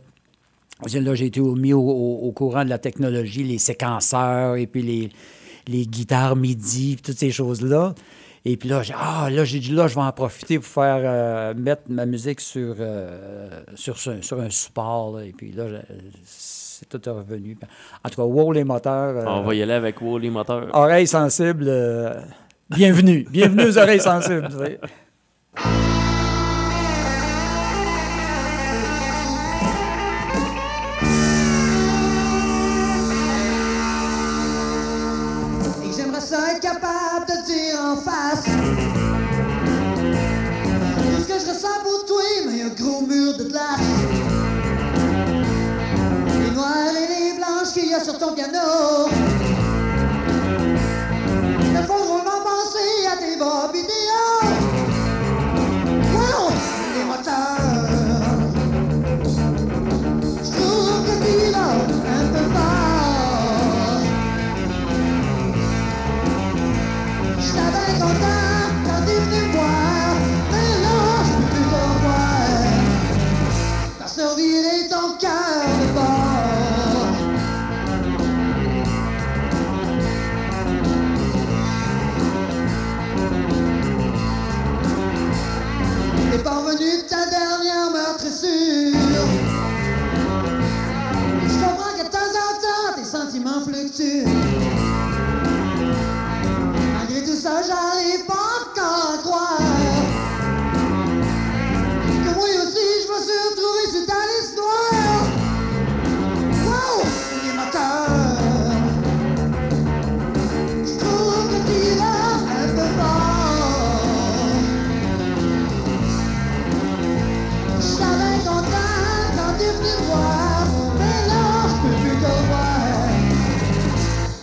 j'ai- là, j'ai été mis au, au- au courant de la technologie, les séquenceurs et puis les, les guitares MIDI, toutes ces choses-là. Et puis là, j'ai ah, là, j'ai dit, là, je vais en profiter pour faire euh, mettre ma musique sur, euh, sur, un support. là. Et puis là, c'est tout revenu. En tout cas, wow, les moteurs. euh, On va y aller avec Wally Moteur. Oreilles sensibles, bienvenue. bienvenue aux oreilles sensibles. Un gros mur de glace. Les noirs et les blanches qu'il y a sur ton piano ça, j'arrive pas à croire que moi aussi, je me suis retrouvé sur ta liste noire. Wow, les moteurs. Je trouve que tu vas un peu fort. J'étais bien content quand t'es venu me voir, mais là, je peux plus te voir.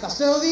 Par survirer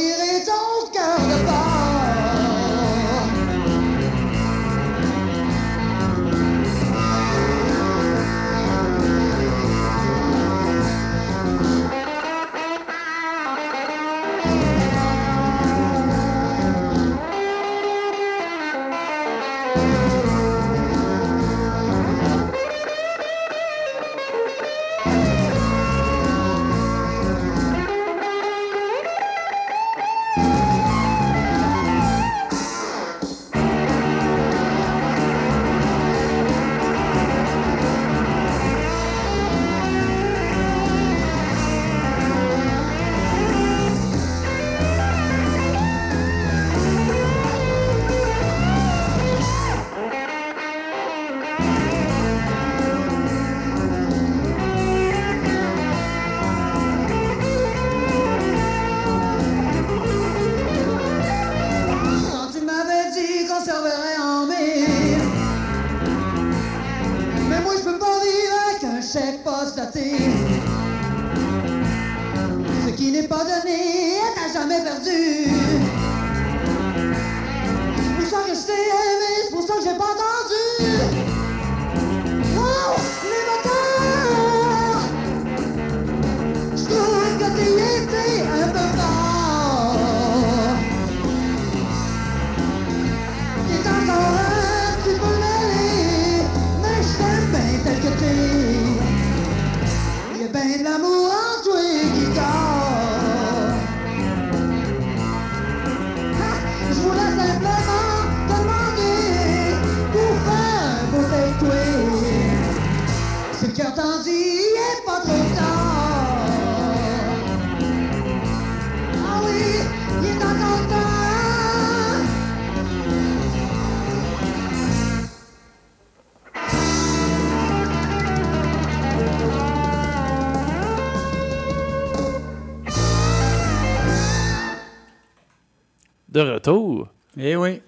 De retour. Eh oui.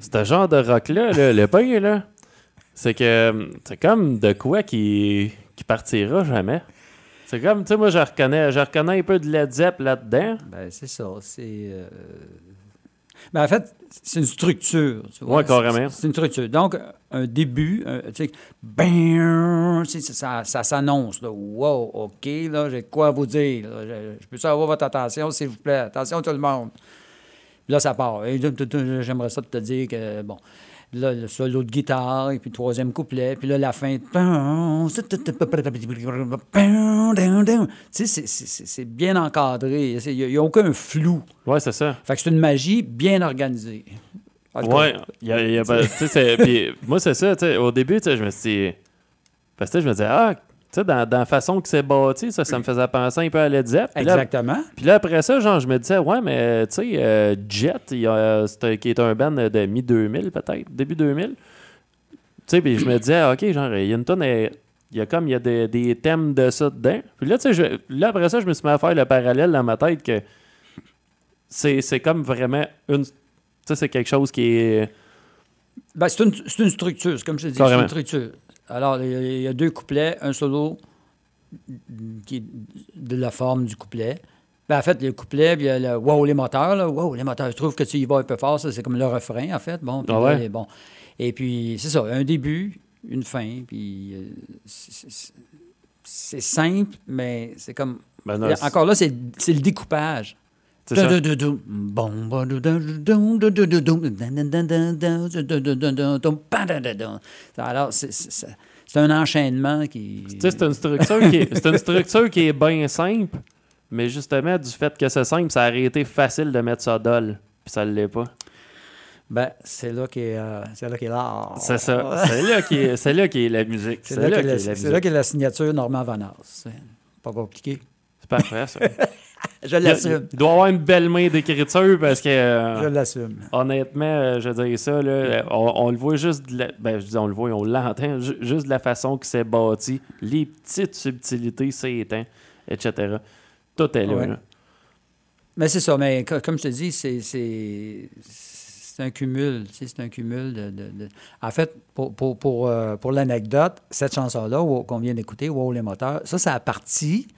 Ce genre de rock-là, là, le pain, là, c'est que c'est comme de quoi qui, qui partira jamais. C'est comme, tu sais, moi, je reconnais, je reconnais un peu de Led Zepp là-dedans. Ben, c'est ça. C'est. euh, Ben, en fait, c'est une structure. tu vois. Ouais, carrément. C'est c'est une structure. Donc, un début, tu sais, sais, ça, ça s'annonce. là. Wow, OK, là, j'ai quoi à vous dire. là. Je, je peux avoir votre attention, s'il vous plaît. Attention, tout le monde. Là, ça part. J'aimerais ça te dire que, bon, là, le solo de guitare, et puis le troisième couplet, puis là, la fin. Tu sais, c'est- bien encadré. Il n'y a, aucun flou. Ouais, c'est ça. Fait que c'est une magie bien organisée. Il y a, y puis moi, c'est ça, au début, je me suis dit, parce que je me disais, ah, sais, dans, dans la façon que c'est bâti, ça, ça me faisait penser un peu à Led Zepp. Puis là, Exactement. puis là, après ça, genre, je me disais, ouais, mais tu sais, euh, Jet, il a, qui est un band de mi-2000, peut-être, début 2000. Tu sais, puis je me disais, ok, genre, il y a une tonne, il y a comme, il y a des, des thèmes de ça dedans. Puis là, tu sais, là, après ça, je me suis mis à faire le parallèle dans ma tête que c'est comme vraiment une. Tu sais, c'est quelque chose qui est. Ben, c'est une, c'est une structure, c'est comme je te dis, c'est une structure. Alors, il y a- deux couplets, un solo qui est de la forme du couplet. Ben, en fait, le couplet, puis il y a le wow, les moteurs, là, wow, les moteurs, je trouve que tu y vas un peu fort, ça, c'est comme le refrain, en fait. Bon, puis Ah ouais? bon. Et puis, c'est ça, un début, une fin, puis euh, c'est- simple, mais c'est comme. Ben non, Encore là, c'est le découpage. *laughs* Alors, c'est- un enchaînement qui. C'est une structure qui est, c'est une structure qui est bien simple, mais justement, du fait que c'est simple, ça aurait été facile de mettre ça dol, puis ça ne l'est pas. Ben, c'est là qu'est euh, c'est là qu'est l'art. C'est ça. C'est là qui est, c'est là qui est la musique. *laughs* C'est là là qu'est qui la, est la qu'est signature Normand Vanas. C'est pas compliqué. C'est parfait, ça. *laughs* Je l'assume. il doit avoir une belle main d'écriture parce que, euh, Je l'assume. honnêtement, euh, je dire ça, là, on, on le voit juste, de la- ben, je dis on le voit, on l'entend, ju- juste de la façon que c'est bâti, les petites subtilités, éteint, etc. Tout est là. Ouais. là. Mais c'est ça, mais co- comme je te dis, c'est, c'est, un cumul. Tu sais, c'est un cumul de. de- de- En fait, pour, pour, pour, euh, pour l'anecdote, cette chanson-là qu'on vient d'écouter, Wow les moteurs, ça, ça a parti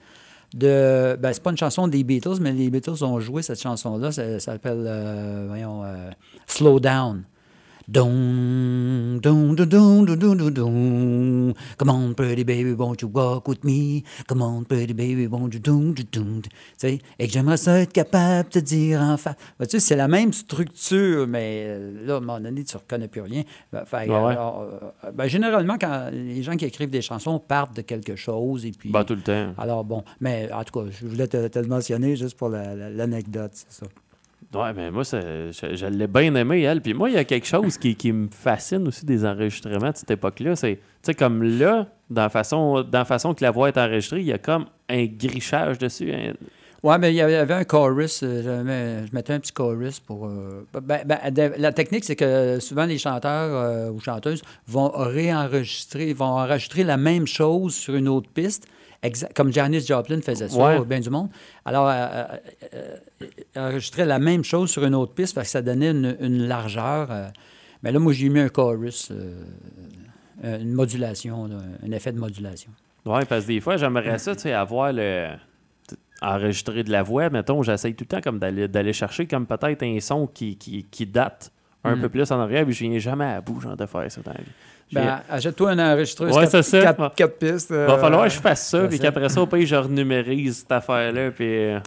de. Ben, c'est pas une chanson des Beatles, mais les Beatles ont joué cette chanson-là. Ça, s'appelle, euh, voyons, euh, Slow Down. Dun, dun, dun, dun, dun, dun, dun. Come on, pretty baby, won't you walk with me? Come on, pretty baby, won't you dun, dun, dun. Tu sais, et que j'aimerais ça être capable de te dire en face. Ben, tu sais, c'est la même structure, mais euh, là, à un moment donné, tu ne reconnais plus rien. Ben, fait, Ouais, ouais. alors, euh, ben, généralement, quand les gens qui écrivent des chansons partent de quelque chose et puis. Ben, tout le temps. alors bon, mais en tout cas, je voulais te, te le mentionner juste pour la- la- l'anecdote, c'est ça. Ouais, mais moi, je, l'ai bien aimé, elle. Puis moi, il y a quelque chose qui, qui me fascine aussi des enregistrements de cette époque-là. C'est, tu sais, comme là, dans la, façon, dans la façon que la voix est enregistrée, il y a comme un grichage dessus. hein. Ouais, mais il y avait un chorus. euh, je, mettais un petit chorus pour. euh, ben, ben, la technique, c'est que souvent les chanteurs euh, ou chanteuses vont réenregistrer, vont enregistrer la même chose sur une autre piste, comme Janis Joplin faisait ça, Ouais. au bien du monde. Alors, euh, euh, euh, enregistrer la même chose sur une autre piste, parce que ça donnait une, une largeur. euh. mais là, moi, j'ai mis un chorus, euh, une modulation, là, un effet de modulation. Ouais, parce que des fois, j'aimerais ça, tu sais, avoir le. enregistrer de la voix. Mettons, j'essaye tout le temps comme d'aller, d'aller chercher comme peut-être un son qui, qui, qui date un Mm. peu plus en arrière, puis je viens jamais à bout, genre, de faire ça dans la vie. Ben, achète-toi un enregistreuse Ouais, quatre, c'est ça. quatre- Ouais. quatre pistes. va euh, falloir que je fasse ça, puis qu'après ça, au pays, je renumérise cette affaire-là, puis. euh,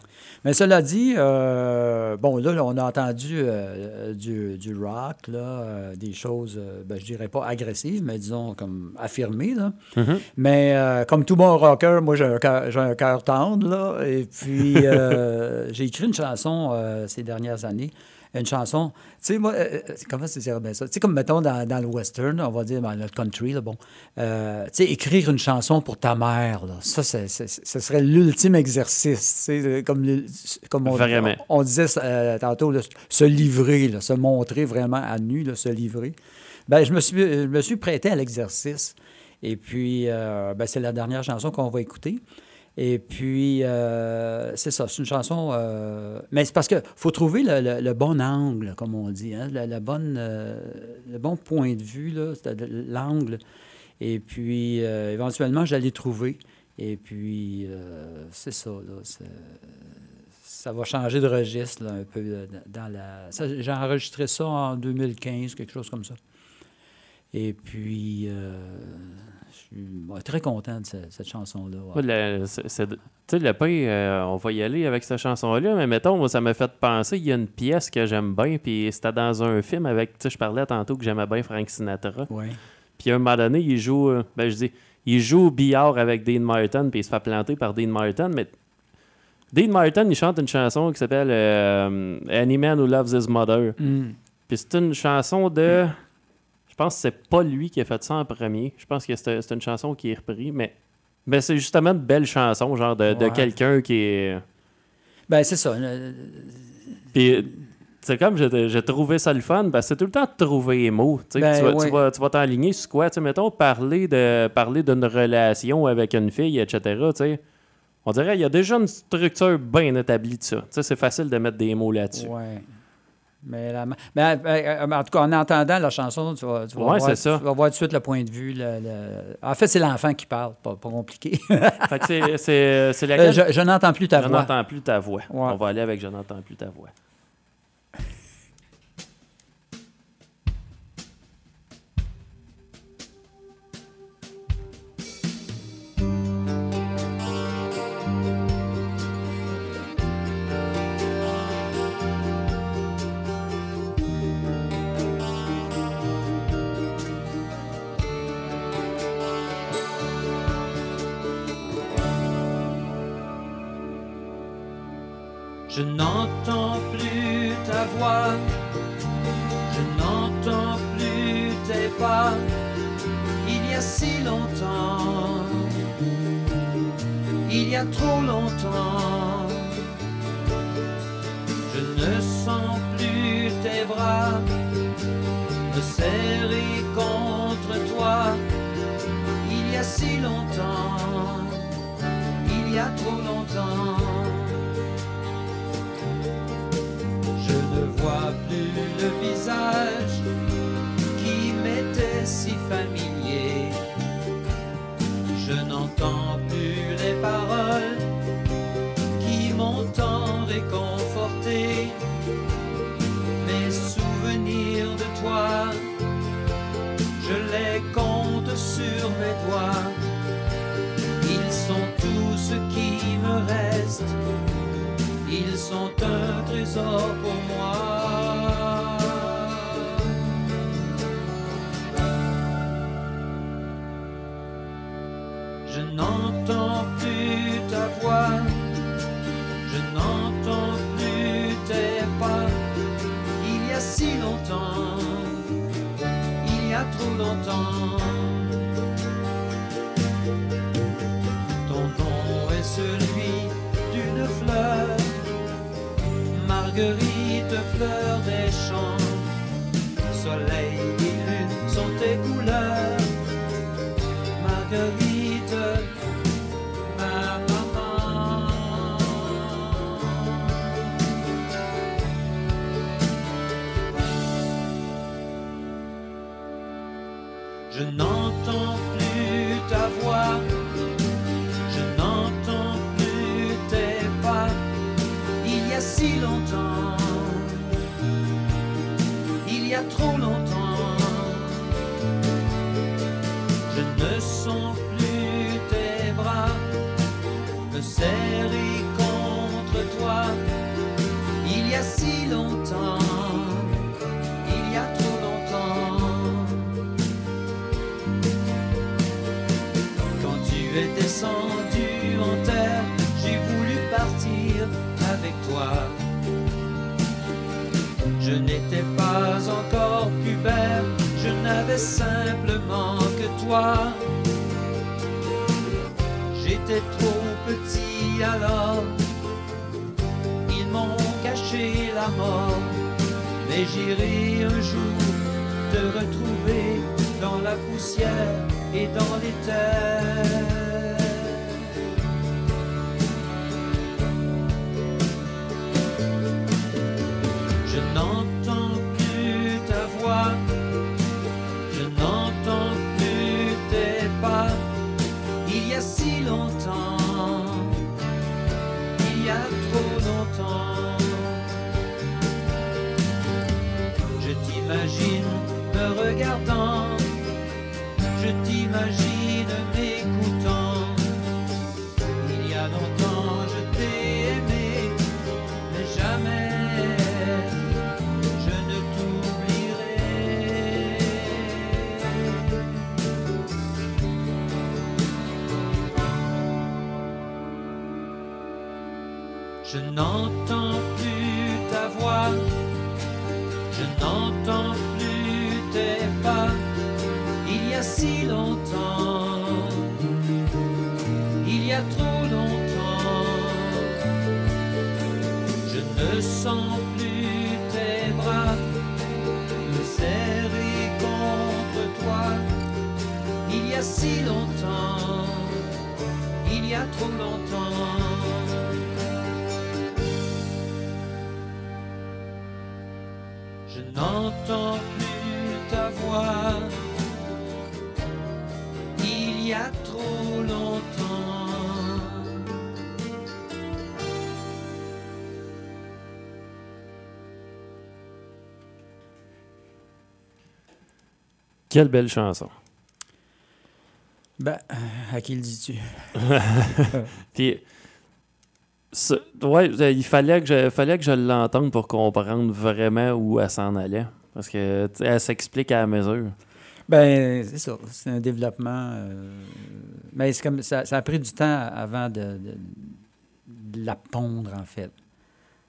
Mais cela dit, euh, bon, là, on a entendu euh, du, du rock, là, euh, des choses, euh, ben, je dirais pas agressives, mais disons comme affirmées. Là. Mhm. Mais euh, comme tout bon rocker, moi, j'ai un cœur- j'ai un cœur tendre. Là, et puis, euh, *laughs* j'ai écrit une chanson euh, ces dernières années. Une chanson, tu sais, moi, euh, euh, comment c'est bien ça? Tu sais, comme mettons dans, dans le western, on va dire dans le country, là, bon, euh, tu sais, écrire une chanson pour ta mère, là, ça, c'est- c'est- ce serait l'ultime exercice, tu sais, comme, le- comme on, disait euh, tantôt, là, se livrer, là, se montrer vraiment à nu, là, se livrer. Ben, je me suis, je me suis prêté à l'exercice. Et puis, euh, ben, c'est la dernière chanson qu'on va écouter. Et puis, euh, c'est ça, c'est une chanson. euh, mais c'est parce qu'il faut trouver le, bon angle, comme on dit, hein, euh, le bon point de vue, l'angle. Et puis, éventuellement, j'allais trouver. Et puis, c'est ça, là. ça va changer de registre un peu dans la. J'ai enregistré ça en 2015, quelque chose comme ça. Et puis, je suis très content de ce- cette chanson-là. ouais. Le- c'est- c'est de- Tu sais, le pain, euh, on va y aller avec cette chanson-là, mais mettons, moi, ça m'a fait penser, il y a une pièce que j'aime bien, puis c'était dans un film avec, tu sais, je parlais tantôt que j'aimais bien Frank Sinatra. Ouais. Puis à un moment donné, il joue, euh, ben je dis, il joue au billard avec Dean Martin, puis il se fait planter par Dean Martin, mais Dean Martin, il chante une chanson qui s'appelle euh, Any Man Who Loves His Mother. Mm. Puis c'est une chanson de. Je pense que c'est pas lui qui a fait ça en premier. Je pense que c'est une chanson qui est reprise, mais, mais c'est justement une belle chanson, genre de, de quelqu'un qui est. Ben, c'est ça. euh, Puis c'est comme j'ai trouvé ça le fun, que c'est tout le temps de trouver les mots. Tu Ben, tu vas- ouais. tu vas tu vas t'enligner sur quoi? Tu sais, mettons, parler de parler d'une relation avec une fille, etc. On dirait qu'il y a déjà une structure bien établie de ça. C'est facile de mettre des mots là-dessus. Ouais. Mais, la- mais, euh, euh, en tout cas, en entendant la chanson, tu vas, tu vas Ouais, voir, ça. tu vas voir tout de suite le point de vue. le- le- En fait, c'est l'enfant qui parle, pas, pas compliqué. *laughs* Fait que c'est- Euh, laquelle? je je n'entends plus ta je voix. n'entends plus ta voix. Ouais. On va aller avec Je n'entends plus ta voix. Je n'entends plus ta voix, je n'entends plus tes pas, il y a si longtemps, il y a trop longtemps. Je ne sens plus tes bras. Me serrer contre toi, il y a si longtemps, le visage qui m'était si familier. Je n'entends plus les paroles qui m'ont tant réconforté. Mes souvenirs de toi, je les compte sur mes doigts. Ils sont tout ce qui me reste. Ils sont un trésor pour Ton nom est celui d'une fleur, Marguerite, fleur des champs. Soleil et lune sont tes couleurs, Marguerite, si longtemps, n'entends plus ta voix, je n'entends plus tes pas. Il y a si longtemps, il y a trop longtemps. Je ne sens plus tes bras me serrer contre toi. Il y a si longtemps, il y a trop longtemps. N'entends plus ta voix. Il y a trop longtemps. Quelle belle chanson. Ben, à qui le dis-tu? *laughs* *laughs* Puis, ouais, il fallait que je, fallait que je l'entende pour comprendre vraiment où elle s'en allait. Parce que, elle s'explique à la mesure. Ben, c'est ça. C'est un développement. euh, mais c'est comme ça, ça a pris du temps avant de, de- de la pondre, en fait.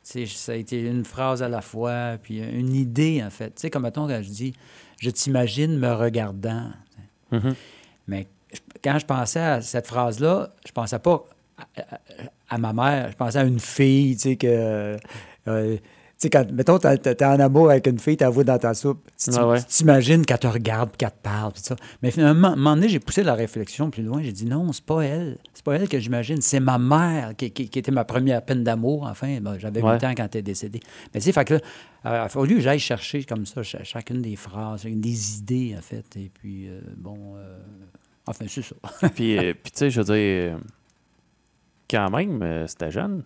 Ça a été une phrase à la fois, puis une idée, en fait. Tu sais, comme mettons, quand je dis Je t'imagine me regardant. Mhm. Mais quand je pensais à cette phrase-là, je pensais pas à, ma mère, je pensais à une fille, tu sais, que. euh, tu sais, quand, mettons, t'es en amour avec une fille, voix dans ta soupe, tu Ah ouais. t'imagines qu'elle te regarde, qu'elle te parle, puis ça. Mais finalement, à un moment donné, j'ai poussé la réflexion plus loin, j'ai dit non, c'est pas elle, c'est pas elle que j'imagine, c'est ma mère qui, qui- qui était ma première peine d'amour, enfin, Bon, j'avais 8 Ouais. ans quand elle est décédée. Mais tu sais, fait que là, il a fallu que j'aille chercher comme ça ch- chacune des phrases, chacune des idées, en fait, et puis, euh, bon, euh, enfin, c'est ça. puis, euh, puis tu sais, je veux dire, euh, quand même, euh, c'était jeune.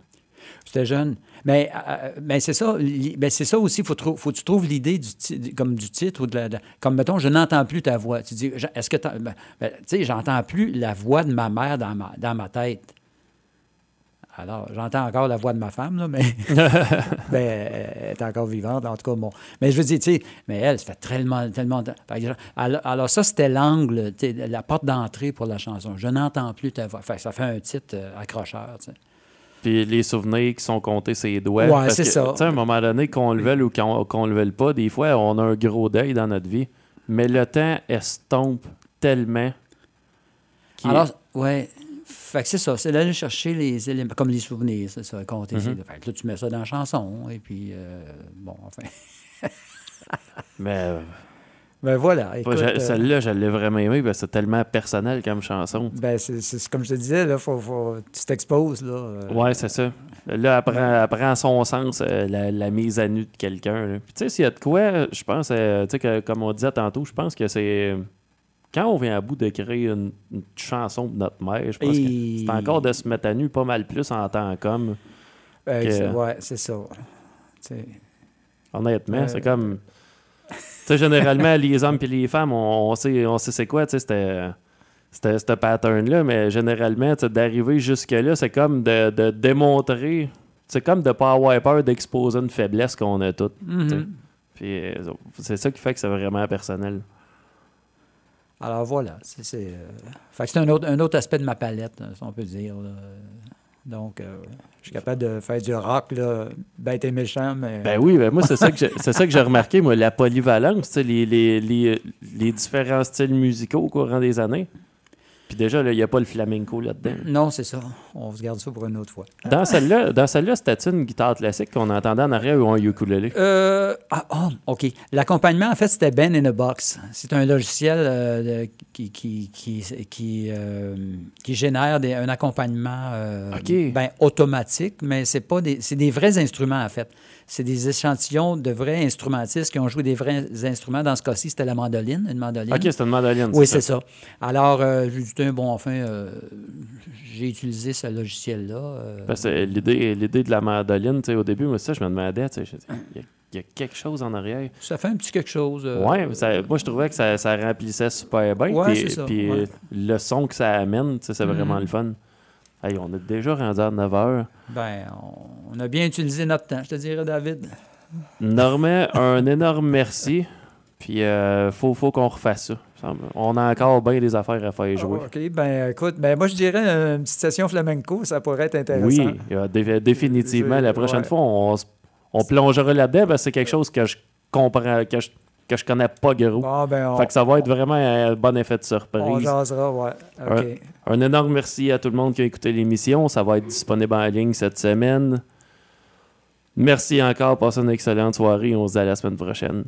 J'étais jeune. Mais, euh, mais c'est ça, ben c'est ça aussi, faut, faut que tu trouves l'idée du, comme du titre ou de la, comme mettons, je n'entends plus ta voix. Tu dis, est-ce que ben, ben, tu sais, j'entends plus la voix de ma mère dans ma, dans ma tête. Alors, j'entends encore la voix de ma femme, là, mais *laughs* *laughs* ben, elle est encore vivante, en tout cas, bon. Mais je veux dire, tu sais, mais elle, ça fait tellement, tellement... Alors, alors ça, c'était l'angle, la porte d'entrée pour la chanson. Je n'entends plus ta voix. Fait ça fait un titre euh, accrocheur, tu sais. Puis les souvenirs qui sont comptés ses doigts. Ouais, Parce c'est ça. Tu sais, à un moment donné, qu'on le veuille ou qu'on qu'on le veuille pas, des fois, on a un gros deuil dans notre vie. Mais le temps estompe tellement. Alors, ouais. Fait que c'est ça, c'est d'aller chercher les éléments, comme les souvenirs, c'est ça, compter. Mhm. ces- Fait que là, tu mets ça dans la chanson, et puis, euh, bon, enfin. *laughs* Mais euh, Ben voilà, euh, celle-là, je l'ai vraiment aimé parce que c'est tellement personnel comme chanson. ben, c'est comme je te disais, là, faut, faut- tu t'exposes, là. euh, Ouais, c'est ça. Là, elle prend, elle prend son sens, euh, la, la mise à nu de quelqu'un. Puis tu sais, s'il y a de quoi, je pense, euh, tu sais, que, comme on disait tantôt, je pense que c'est. Quand on vient à bout de créer une, une chanson de notre mère, je pense Et- que c'est encore de se mettre à nu pas mal plus en tant qu'homme. ben, que- c'est- ouais, c'est ça. Tu Honnêtement, Euh, c'est comme. Tu sais, généralement, les hommes et les femmes, on, on sait, on sait c'est quoi, tu sais, c'était. C'était ce pattern-là, mais généralement, tu d'arriver jusque-là, c'est comme de, de démontrer. C'est comme de pas avoir peur d'exposer une faiblesse qu'on a toutes. tu mhm. Puis euh, c'est ça qui fait que c'est vraiment personnel. Alors voilà, euh, c'est un autre, un autre aspect de ma palette, hein, si on peut dire. Donc, euh, je suis capable de faire du rock, bête et méchant, mais... Ben oui, ben moi, c'est ça que j'ai- remarqué, moi, la polyvalence, les, les, les, les différents styles musicaux au courant des années. Puis déjà, il n'y a pas le flamenco là-dedans. Non, c'est ça. On se garde ça pour une autre fois. Dans celle-là, dans celle-là, c'était une guitare classique qu'on entendait en arrière ou un ukulélé? Euh, ah, oh, OK. L'accompagnement, en fait, c'était Ben in a Box. C'est un logiciel euh, qui, qui, qui, qui, euh, qui génère des- un accompagnement ben, automatique, mais c'est pas des, c'est des vrais instruments, en fait. C'est des échantillons de vrais instrumentistes qui ont joué des vrais instruments. Dans ce cas-ci, c'était la mandoline, une mandoline. Ok, c'est une mandoline. Oui, c'est ça. Alors, euh, j'ai dit, bon, enfin, euh, j'ai utilisé ce logiciel-là. euh, Parce que l'idée, l'idée de la mandoline, tu sais, au début, moi, ça, je me demandais, tu sais, il y a quelque chose en arrière. Ça fait un petit quelque chose. euh, ça- moi je trouvais que ça, ça remplissait super bien. Ouais, puis c'est ça, puis, ouais. le son que ça amène, c'est vraiment Mhm. le fun. Hey, on est déjà rendu à 9 h. Ben, on, a bien utilisé notre temps, je te dirais, David. Normand, un énorme merci. Puis euh, faut, faut qu'on refasse ça. On a encore bien des affaires à faire jouer. OK, ben écoute, ben moi je dirais une petite session flamenco, ça pourrait être intéressant. Oui, euh, dé- définitivement. Je- La prochaine ouais. fois, on, on plongera là-dedans parce que c'est quelque chose que je comprends, que je, que je connais pas gros. Bon, ben on, Fait que ça va être vraiment un bon effet de on surprise. jasera, ouais. OK. Un énorme merci à tout le monde qui a écouté l'émission. Ça va être disponible en ligne cette semaine. Merci encore. Passez une excellente soirée. On se dit à la semaine prochaine.